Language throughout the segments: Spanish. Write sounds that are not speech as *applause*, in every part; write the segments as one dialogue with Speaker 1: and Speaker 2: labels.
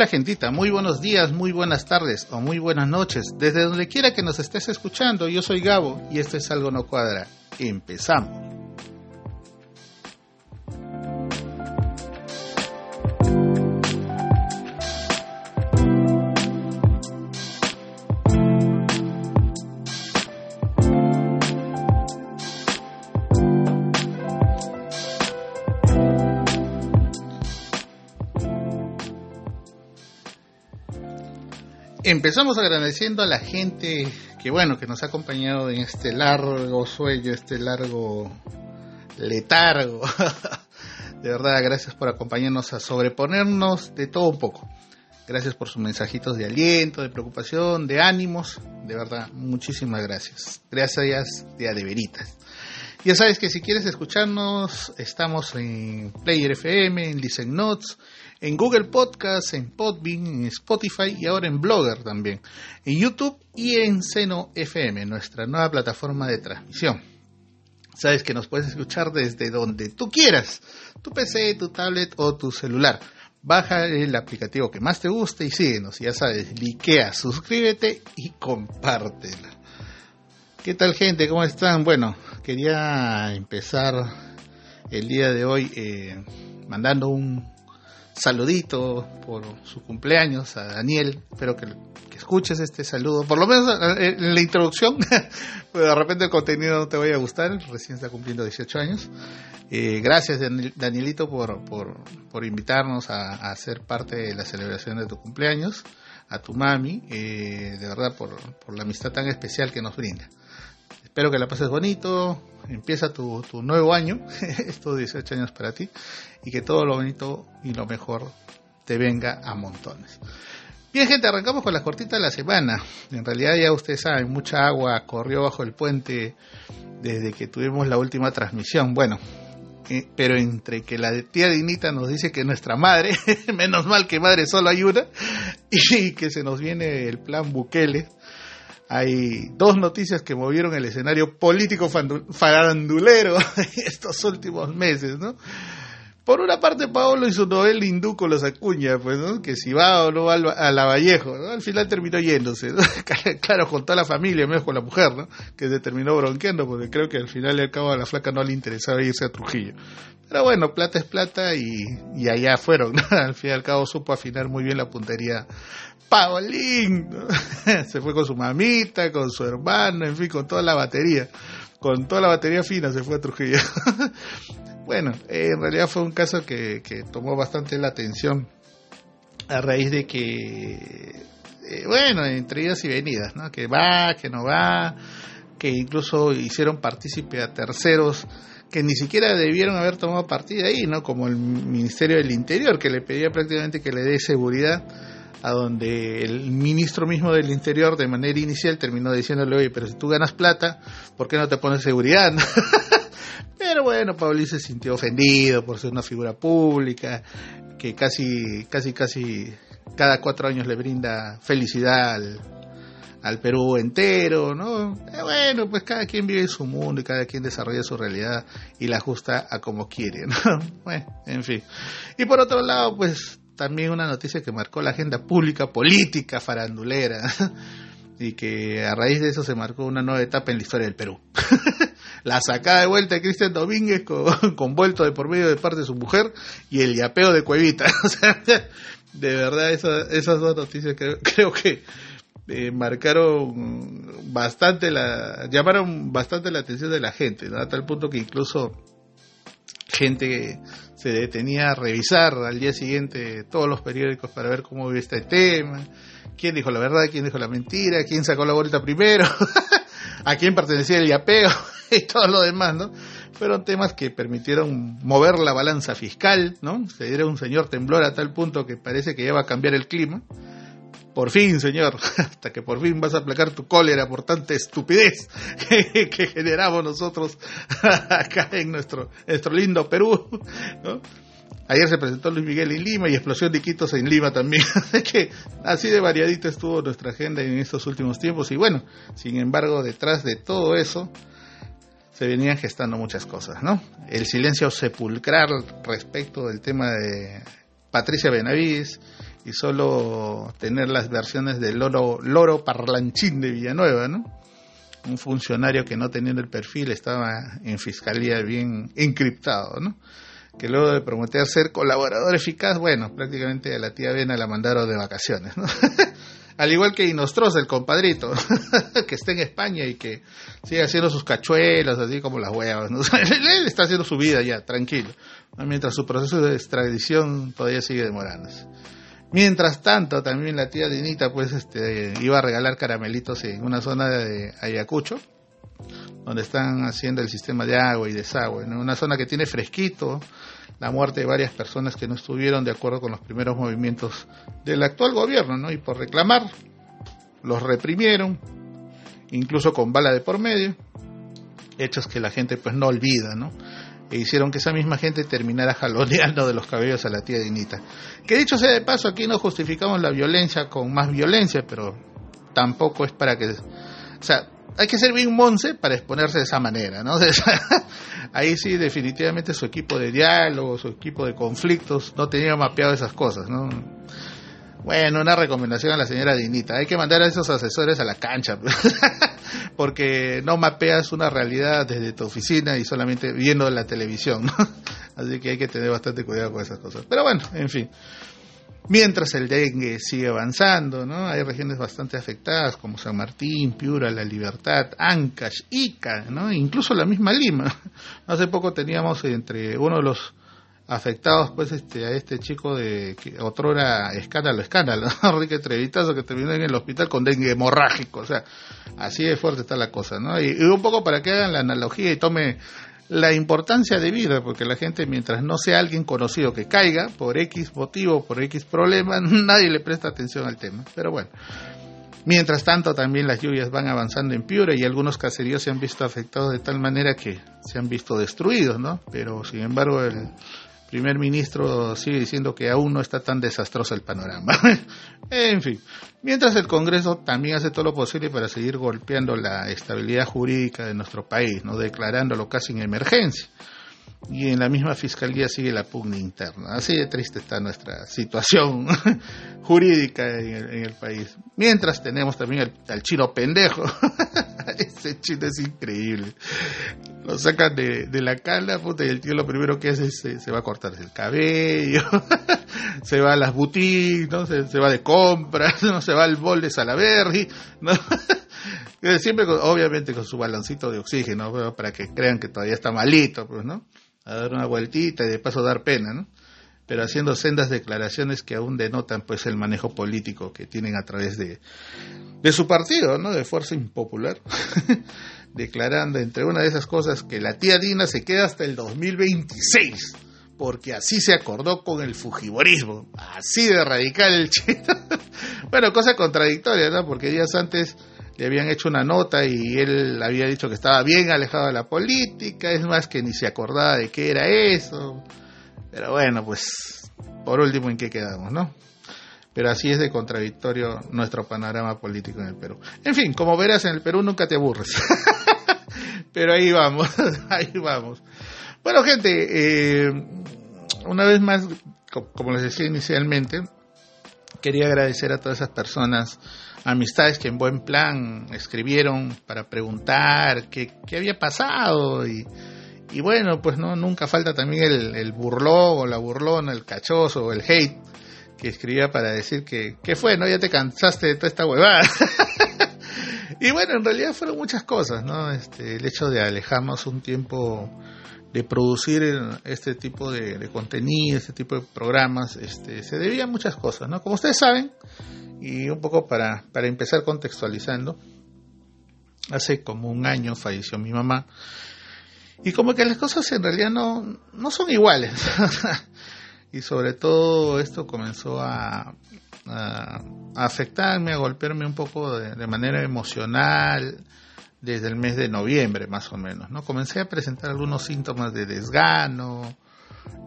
Speaker 1: Hola gentita, muy buenos días, muy buenas tardes o muy buenas noches. Desde donde quiera que nos estés escuchando, yo soy Gabo y esto es Algo No Cuadra. Empezamos. Empezamos agradeciendo a la gente que bueno, que nos ha acompañado en este largo sueño, este largo letargo. *laughs* De verdad, gracias por acompañarnos a sobreponernos de todo un poco. Gracias por sus mensajitos de aliento, de preocupación, de ánimos. De verdad, muchísimas gracias. Gracias de adeveritas. Ya sabes que si quieres escucharnos, estamos en Player FM, en Listen Notes, en Google Podcast, en Podbean, en Spotify y ahora en Blogger también, en YouTube y en Seno FM, nuestra nueva plataforma de transmisión. Sabes que nos puedes escuchar desde donde tú quieras, tu PC, tu tablet o tu celular. Baja el aplicativo que más te guste y síguenos. Ya sabes, likea, suscríbete y compártela. ¿Qué tal gente? ¿Cómo están? Bueno, quería empezar el día de hoy eh, mandando un saludito por su cumpleaños a Daniel. Espero que, escuches este saludo, por lo menos eh, en la introducción, pero *laughs* de repente el contenido no te vaya a gustar, recién está cumpliendo 18 años. Eh, gracias Danielito por, por, invitarnos a, ser parte de la celebración de tu cumpleaños, a tu mami, eh, de verdad por, por la amistad tan especial que nos brinda. Espero que la pases bonito, empieza tu, tu nuevo año, *laughs* estos 18 años para ti, y que todo lo bonito y lo mejor te venga a montones. Bien, gente, arrancamos con las cortitas de la semana. En realidad, ya ustedes saben, mucha agua corrió bajo el puente desde que tuvimos la última transmisión. Bueno, eh, pero entre que la tía Dinita nos dice que nuestra madre, *laughs* menos mal que madre solo hay una, *laughs* y que se nos viene el plan Bukele, hay dos noticias que movieron el escenario político farandulero *laughs* estos últimos meses, ¿no? Por una parte, Paolo y su novela Induco los acuña, pues, ¿no? Que si va o no va a la Vallejo, ¿no? Al final terminó yéndose, ¿no? *laughs* claro, con toda la familia, menos con la mujer, ¿no? Que se terminó bronqueando, porque creo que al final y al cabo a la flaca no le interesaba irse a Trujillo. Pero bueno, plata es plata y, y allá fueron, ¿no? *laughs* Al fin y al cabo supo afinar muy bien la puntería Paolín. *laughs* se fue con su mamita, con su hermano, en fin, con toda la batería. Con toda la batería fina se fue a Trujillo. *laughs* bueno, en realidad fue un caso que, tomó bastante la atención a raíz de que, eh, bueno, entre idas y venidas, ¿no? Que va, que no va, que incluso hicieron partícipe a terceros que ni siquiera debieron haber tomado partida ahí, ¿no? Como el Ministerio del Interior, que le pedía prácticamente que le dé seguridad a donde el ministro mismo del Interior de manera inicial terminó diciéndole, oye, pero si tú ganas plata, ¿por qué no te pones seguridad? *laughs* pero bueno, Pauli se sintió ofendido por ser una figura pública, que casi, casi, casi cada cuatro años le brinda felicidad al, Perú entero, ¿no? Eh, bueno, pues cada quien vive su mundo y cada quien desarrolla su realidad y la ajusta a como quiere, ¿no? *laughs* Bueno, en fin. Y por otro lado, pues también una noticia que marcó la agenda pública, política, farandulera, *laughs* y que a raíz de eso se marcó una nueva etapa en la historia del Perú. *laughs* la sacada de vuelta de Cristian Domínguez *laughs* con, vuelto de por medio de parte de su mujer y el yapeo de Cuevita. de verdad esas dos noticias creo, que eh, marcaron bastante la, llamaron bastante la atención de la gente, a tal punto que incluso gente se detenía a revisar al día siguiente todos los periódicos para ver cómo iba este tema, quién dijo la verdad, quién dijo la mentira, quién sacó la vuelta primero, *laughs* a quién pertenecía el yapeo *laughs* y todo lo demás, ¿no? Fueron temas que permitieron mover la balanza fiscal, ¿no? Se diera un señor temblor a tal punto que parece que ya va a cambiar el clima por fin, Señor, *laughs* hasta que por fin vas a aplacar tu cólera por tanta estupidez *laughs* que, generamos nosotros *laughs* acá en nuestro, nuestro lindo Perú. Ayer se presentó Luis Miguel en Lima y explosión de Quitos en Lima también. Así que así de variadita estuvo nuestra agenda en estos últimos tiempos. Y bueno, sin embargo, detrás de todo eso se venían gestando muchas cosas, ¿no? El silencio sepulcral respecto del tema de Patricia Benavides y solo tener las versiones del loro, loro parlanchín de Villanueva, ¿no? Un funcionario que no teniendo el perfil estaba en fiscalía bien encriptado, ¿no? Que luego de prometer ser colaborador eficaz, bueno, prácticamente a la tía Vena la mandaron de vacaciones, ¿no? *laughs* Al igual que Inostros, el compadrito, *laughs* que está en España y que sigue haciendo sus cachuelas, así como las huevas. ¿no? *laughs* Él está haciendo su vida ya, tranquilo. Mientras su proceso de extradición todavía sigue demorándose. Mientras tanto, también la tía Dinita, pues, este, iba a regalar caramelitos en una zona de Ayacucho, donde están haciendo el sistema de agua y desagüe, en una zona que tiene fresquito, la muerte de varias personas que no estuvieron de acuerdo con los primeros movimientos del actual gobierno, ¿no? Y por reclamar, los reprimieron, incluso con bala de por medio, hechos que la gente pues no olvida, ¿no? E hicieron que esa misma gente terminara *laughs* jaloneando de los cabellos a la tía Dinita. Que dicho sea de paso, aquí no justificamos la violencia con más violencia, pero tampoco es para que... O sea, hay que ser bien monce para exponerse de esa manera, ¿no? *laughs* ahí sí, definitivamente su equipo de diálogo, su equipo de conflictos, no tenía mapeado esas cosas, ¿no? Bueno, una recomendación a la señora Dinita, hay que mandar a esos asesores a la cancha, *laughs* porque no mapeas una realidad desde tu oficina y solamente viendo la televisión, ¿no? *laughs* Así que hay que tener bastante cuidado con esas cosas. Pero bueno, en fin. Mientras el dengue sigue avanzando, ¿no? Hay regiones bastante afectadas como San Martín, Piura, La Libertad, Ancash, Ica, ¿no? Incluso la misma Lima. *laughs* Hace poco teníamos entre uno de los afectados pues este a este chico de que otrora escándalo escándalo *laughs* Enrique Trevitazo que terminó en el hospital con dengue hemorrágico o sea así de fuerte está la cosa no y, y, un poco para que hagan la analogía y tome la importancia de vida, porque la gente mientras no sea alguien conocido que caiga por X motivo, por X problema, *laughs* nadie le presta atención al tema. Pero bueno, mientras tanto también las lluvias van avanzando en Piura y algunos caseríos se han visto afectados de tal manera que se han visto destruidos, ¿no? Pero sin embargo el primer ministro sigue diciendo que aún no está tan desastroso el panorama. *laughs* en fin, mientras el Congreso también hace todo lo posible para seguir golpeando la estabilidad jurídica de nuestro país, no declarándolo casi en emergencia y en la misma fiscalía sigue la pugna interna. Así de triste está nuestra situación *laughs* jurídica en el, país. Mientras tenemos también al, chino pendejo. *laughs* *laughs* Ese chino es increíble. Lo sacan de, la cala, puta, y el tío lo primero que hace es se, va a cortarse el cabello, *laughs* se va a las boutiques, se, va de compras, *laughs* ¿no? se va al bol de Salaberry, ¿no? siempre obviamente con su baloncito de oxígeno, para que crean que todavía está malito, pues, ¿no? a dar una vueltita y de paso dar pena, ¿no? Pero haciendo sendas declaraciones que aún denotan pues el manejo político que tienen a través de, de su partido, ¿no? De Fuerza Impopular, *laughs* declarando entre una de esas cosas que la tía Dina se queda hasta el 2026, porque así se acordó con el fujiborismo, así de radical el chino. *laughs* bueno, cosa contradictoria, ¿no? Porque días antes le habían hecho una nota y él había dicho que estaba bien alejado de la política, es más que ni se acordaba de qué era eso. Pero bueno, pues por último en qué quedamos, ¿no? Pero así es de contradictorio nuestro panorama político en el Perú. En fin, como verás, en el Perú nunca te aburres. *laughs* Pero ahí vamos, *laughs* ahí vamos. Bueno, gente, eh, una vez más, como les decía inicialmente, quería agradecer a todas esas personas amistades que en buen plan escribieron para preguntar qué, qué había pasado y, y, bueno, pues no nunca falta también el, el burlón o la burlona, el cachoso o el hate que escribía para decir que, ¿qué fue? ¿No? Ya te cansaste de toda esta huevada. *laughs* y bueno, en realidad fueron muchas cosas, ¿no? Este, el hecho de alejarnos un tiempo de producir este tipo de, contenido, este tipo de programas, este, se debía a muchas cosas, ¿no? Como ustedes saben, y un poco para, para empezar contextualizando, hace como un año falleció mi mamá. Y como que las cosas en realidad no, no son iguales. *laughs* y sobre todo esto comenzó a, afectarme, a golpearme un poco de, de, manera emocional desde el mes de noviembre más o menos. ¿no? Comencé a presentar algunos síntomas de desgano,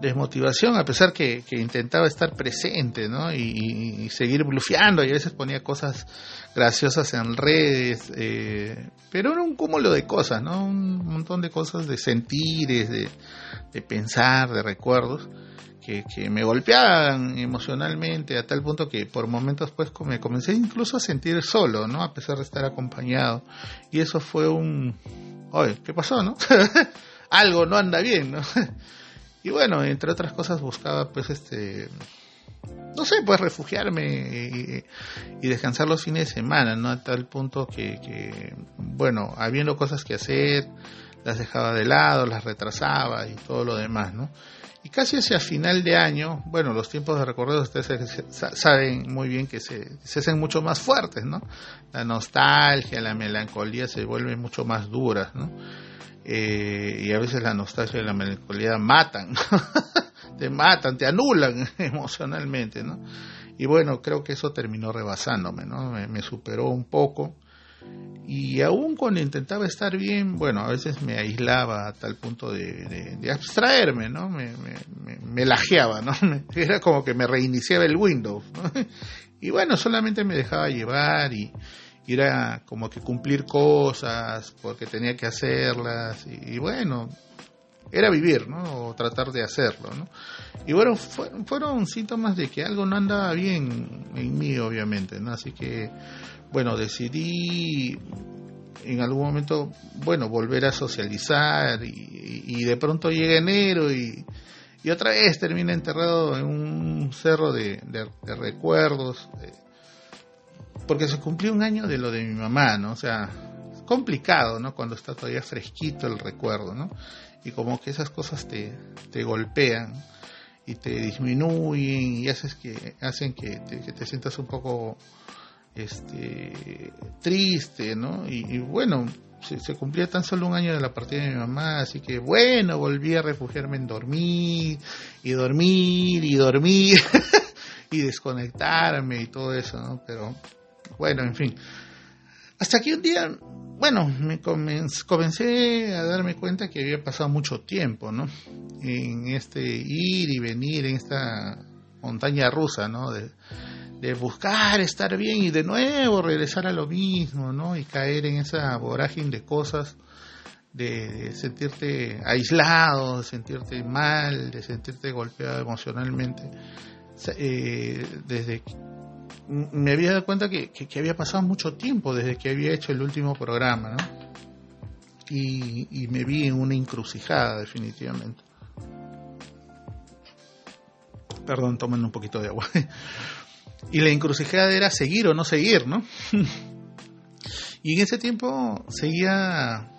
Speaker 1: desmotivación, a pesar que, intentaba estar presente, ¿no? Y, seguir blufeando, y a veces ponía cosas graciosas en redes, eh, pero era un cúmulo de cosas, ¿no? Un montón de cosas, de sentires, de, pensar, de recuerdos, que, que, me golpeaban emocionalmente a tal punto que por momentos pues me comencé incluso a sentir solo, ¿no? A pesar de estar acompañado. Y eso fue un... Oye, ¿qué pasó, no? *laughs* Algo no anda bien, ¿no? Y bueno, entre otras cosas buscaba pues este no sé, pues refugiarme y, descansar los fines de semana, ¿no? A tal punto que, bueno, habiendo cosas que hacer, las dejaba de lado, las retrasaba y todo lo demás, ¿no? Y casi hacia final de año, bueno, los tiempos de recorrido ustedes saben muy bien que se, se hacen mucho más fuertes, ¿no? La nostalgia, la melancolía se vuelven mucho más duras, ¿no? Eh, y a veces la nostalgia y la melancolía matan, *laughs* te matan, te anulan *laughs* emocionalmente, ¿no? Y bueno, creo que eso terminó rebasándome, ¿no? me superó un poco y aún cuando intentaba estar bien, bueno, a veces me aislaba a tal punto de, abstraerme, ¿no? Me, me, lajeaba, ¿no? *laughs* Era como que me reiniciaba el Windows, ¿no? Y bueno, solamente me dejaba llevar y, era como que cumplir cosas porque tenía que hacerlas y, bueno, era vivir, ¿no? O tratar de hacerlo, ¿no? Y bueno, fueron síntomas de que algo no andaba bien en mí, obviamente, ¿no? Así que bueno, decidí en algún momento, bueno, volver a socializar y, de pronto llega enero y, otra vez termina enterrado en un cerro de, recuerdos, eh, porque se cumplió un año de lo de mi mamá, ¿no? O sea, complicado, ¿no? Cuando está todavía fresquito el recuerdo, ¿no? Y como que esas cosas te, te golpean y te disminuyen y haces que, hacen que te sientas un poco este triste, ¿no? Y, bueno, se, cumplía tan solo un año de la partida de mi mamá, así que bueno, volví a refugiarme en dormir y dormir y dormir *laughs* y desconectarme y todo eso, ¿no? Pero bueno, en fin. Hasta que un día, bueno, me comencé a darme cuenta que había pasado mucho tiempo, ¿no? En este ir y venir, en esta montaña rusa, ¿no? De, de buscar estar bien y de nuevo regresar a lo mismo, ¿no? Y caer en esa vorágine de cosas, de sentirte aislado, de sentirte mal, de sentirte golpeado emocionalmente. Eh, desde me había dado cuenta que, había pasado mucho tiempo desde que había hecho el último programa, ¿no? Y, me vi en una encrucijada definitivamente. Perdón, tomen un poquito de agua. *laughs* Y la encrucijada era seguir o no seguir, ¿no? *laughs* y en ese tiempo seguía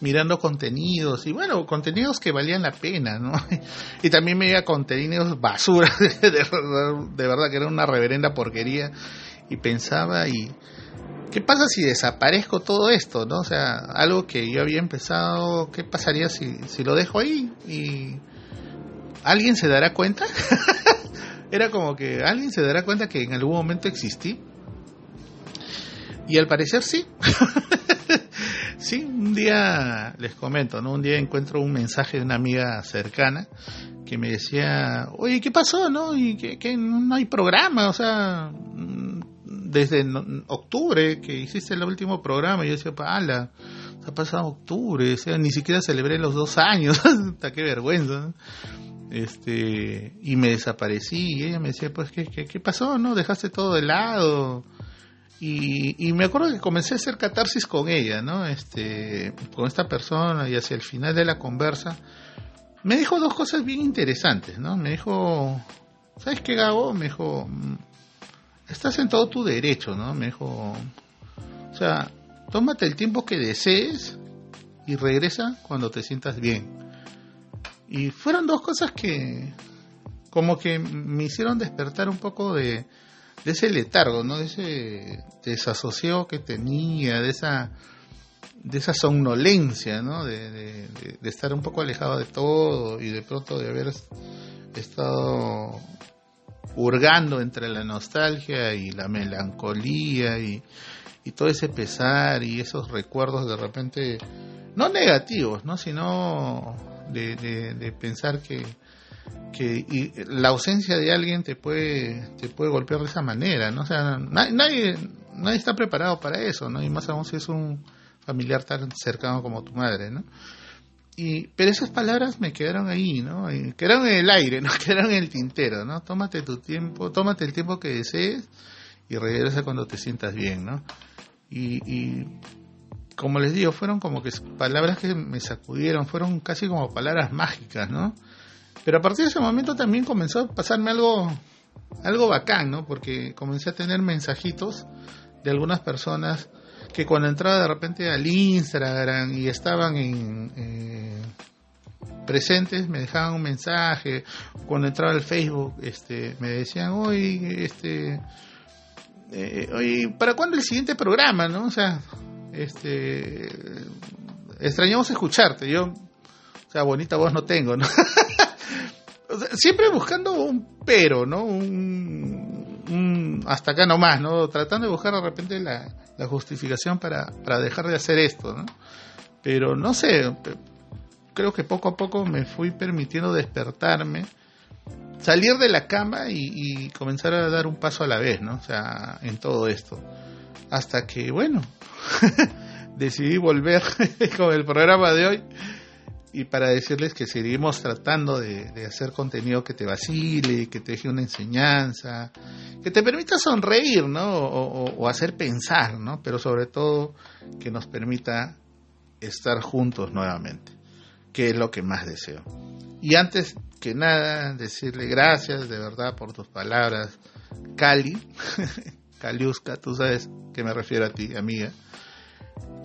Speaker 1: mirando contenidos y bueno, contenidos que valían la pena, ¿no? *laughs* y también me veía contenidos basura, *laughs* de, verdad que era una reverenda porquería y pensaba y ¿qué pasa si desaparezco todo esto, no? O sea, algo que yo había empezado, ¿qué pasaría si, si lo dejo ahí y alguien se dará cuenta? *laughs* Era como que alguien se dará cuenta que en algún momento existí. Y al parecer sí. Sí, un día les comento, ¿no? Un día encuentro un mensaje de una amiga cercana que me decía, oye, ¿qué pasó, no? Y que, no hay programa, o sea, desde octubre que hiciste el último programa, yo decía, pala, ha pasado octubre, o sea, ni siquiera celebré los dos años, *laughs* hasta qué vergüenza. este y me desaparecí y ella me decía pues qué, qué, pasó no dejaste todo de lado y, me acuerdo que comencé a hacer catarsis con ella no este con esta persona y hacia el final de la conversa me dijo dos cosas bien interesantes no me dijo sabes qué Gabo me dijo estás en todo tu derecho no me dijo o sea tómate el tiempo que desees y regresa cuando te sientas bien y fueron dos cosas que como que me hicieron despertar un poco de, ese letargo, ¿no? De ese desasosiego que tenía, de esa de esa somnolencia, ¿no? De, de, estar un poco alejado de todo y de pronto de haber estado hurgando entre la nostalgia y la melancolía y, y todo ese pesar y esos recuerdos de repente no negativos, ¿no? Sino de, de, pensar que, que y la ausencia de alguien te puede te puede golpear de esa manera, ¿no? Sea, nadie nadie está preparado para eso, ¿no? Y más aún si es un familiar tan cercano como tu madre, ¿no? Y, pero esas palabras me quedaron ahí, ¿no? quedaron en el aire, *laughs* ¿no? Quedaron en el tintero, ¿no? Tómate tu tiempo, tómate el tiempo que desees y regresa cuando te sientas bien, ¿no? Y, y como les digo, fueron como que palabras que me sacudieron, fueron casi como palabras mágicas, ¿no? Pero a partir de ese momento también comenzó a pasarme algo, algo bacán, ¿no? Porque comencé a tener mensajitos de algunas personas que cuando entraba de repente al Instagram y estaban en, eh, presentes me dejaban un mensaje. Cuando entraba al Facebook este me decían oye este eh, oye para cuándo el siguiente programa no o sea este extrañamos escucharte. Yo o sea bonita voz no tengo no *laughs* siempre buscando un pero no un, hasta acá nomás no tratando de buscar de repente la, justificación para, para dejar de hacer esto no pero no sé creo que poco a poco me fui permitiendo despertarme salir de la cama y, y comenzar a dar un paso a la vez no o sea en todo esto. Hasta que, bueno, *laughs* decidí volver *laughs* con el programa de hoy y para decirles que seguimos tratando de, hacer contenido que te vacile, que te deje una enseñanza, que te permita sonreír, ¿no? O, hacer pensar, ¿no? Pero sobre todo que nos permita estar juntos nuevamente, que es lo que más deseo. Y antes que nada, decirle gracias de verdad por tus palabras, Cali, *laughs* Caliusca, tú sabes que me refiero a ti, amiga,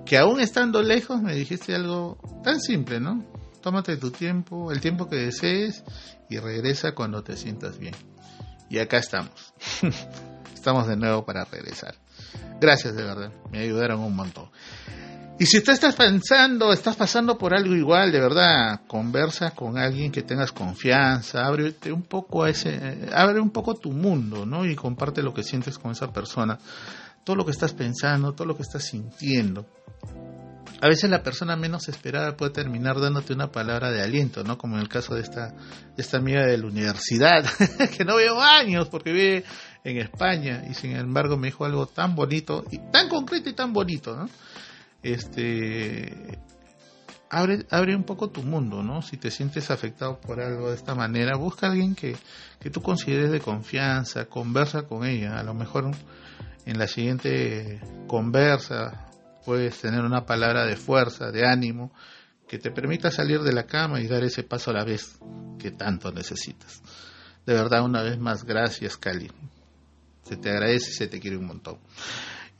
Speaker 1: que aún estando lejos me dijiste algo tan simple, ¿no? Tómate tu tiempo, el tiempo que desees y regresa cuando te sientas bien. Y acá estamos. *laughs* estamos de nuevo para regresar. Gracias de verdad, me ayudaron un montón. Y si tú estás pensando, estás pasando por algo igual, de verdad, conversa con alguien que tengas confianza, un poco a ese, abre un poco tu mundo, ¿no? Y comparte lo que sientes con esa persona, todo lo que estás pensando, todo lo que estás sintiendo. A veces la persona menos esperada puede terminar dándote una palabra de aliento, ¿no? Como en el caso de esta, de esta amiga de la universidad, *laughs* que no veo años porque vive en España y sin embargo me dijo algo tan bonito y tan concreto y tan bonito, ¿no? este abre, abre un poco tu mundo, ¿no? Si te sientes afectado por algo de esta manera, busca a alguien que, que tú consideres de confianza, conversa con ella, a lo mejor en la siguiente conversa puedes tener una palabra de fuerza, de ánimo, que te permita salir de la cama y dar ese paso a la vez que tanto necesitas. De verdad, una vez más, gracias, Cali. Se te agradece y se te quiere un montón.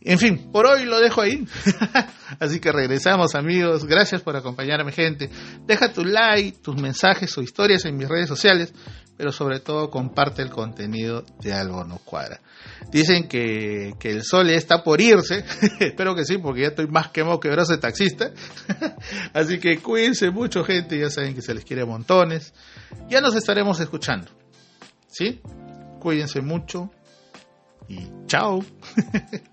Speaker 1: En fin, por hoy lo dejo ahí. *laughs* Así que regresamos amigos. Gracias por acompañarme gente. Deja tu like, tus mensajes o historias en mis redes sociales, pero sobre todo comparte el contenido de Algo No Cuadra. Dicen que, que el sol está por irse. *laughs* Espero que sí, porque ya estoy más quemado que brazo de taxista. *laughs* Así que cuídense mucho gente. Ya saben que se les quiere montones. Ya nos estaremos escuchando. ¿Sí? Cuídense mucho. Y chao. *laughs*